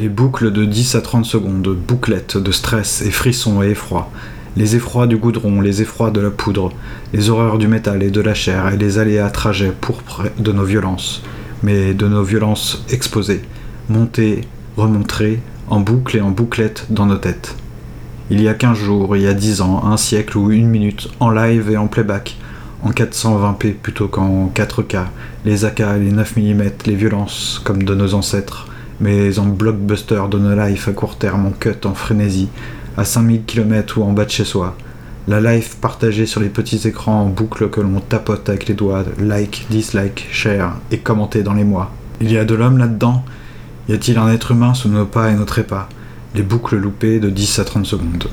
Les boucles de 10 à 30 secondes, bouclettes de stress et frissons et effrois. Les effrois du goudron, les effrois de la poudre, les horreurs du métal et de la chair et les aléas trajets pourpres de nos violences, mais de nos violences exposées, montées, remontées, en boucle et en bouclette dans nos têtes. Il y a 15 jours, il y a 10 ans, un siècle ou une minute, en live et en playback, en 420p plutôt qu'en 4K, les AK, les 9 mm, les violences comme de nos ancêtres, mais en blockbuster de nos life à court terme, en cut, en frénésie, à 5000 km ou en bas de chez soi. La life partagée sur les petits écrans en boucle que l'on tapote avec les doigts, like, dislike, share et commenter dans les mois. Il y a de l'homme là-dedans? Y a-t-il un être humain sous nos pas et nos trépas? Les boucles loupées de 10 à 30 secondes.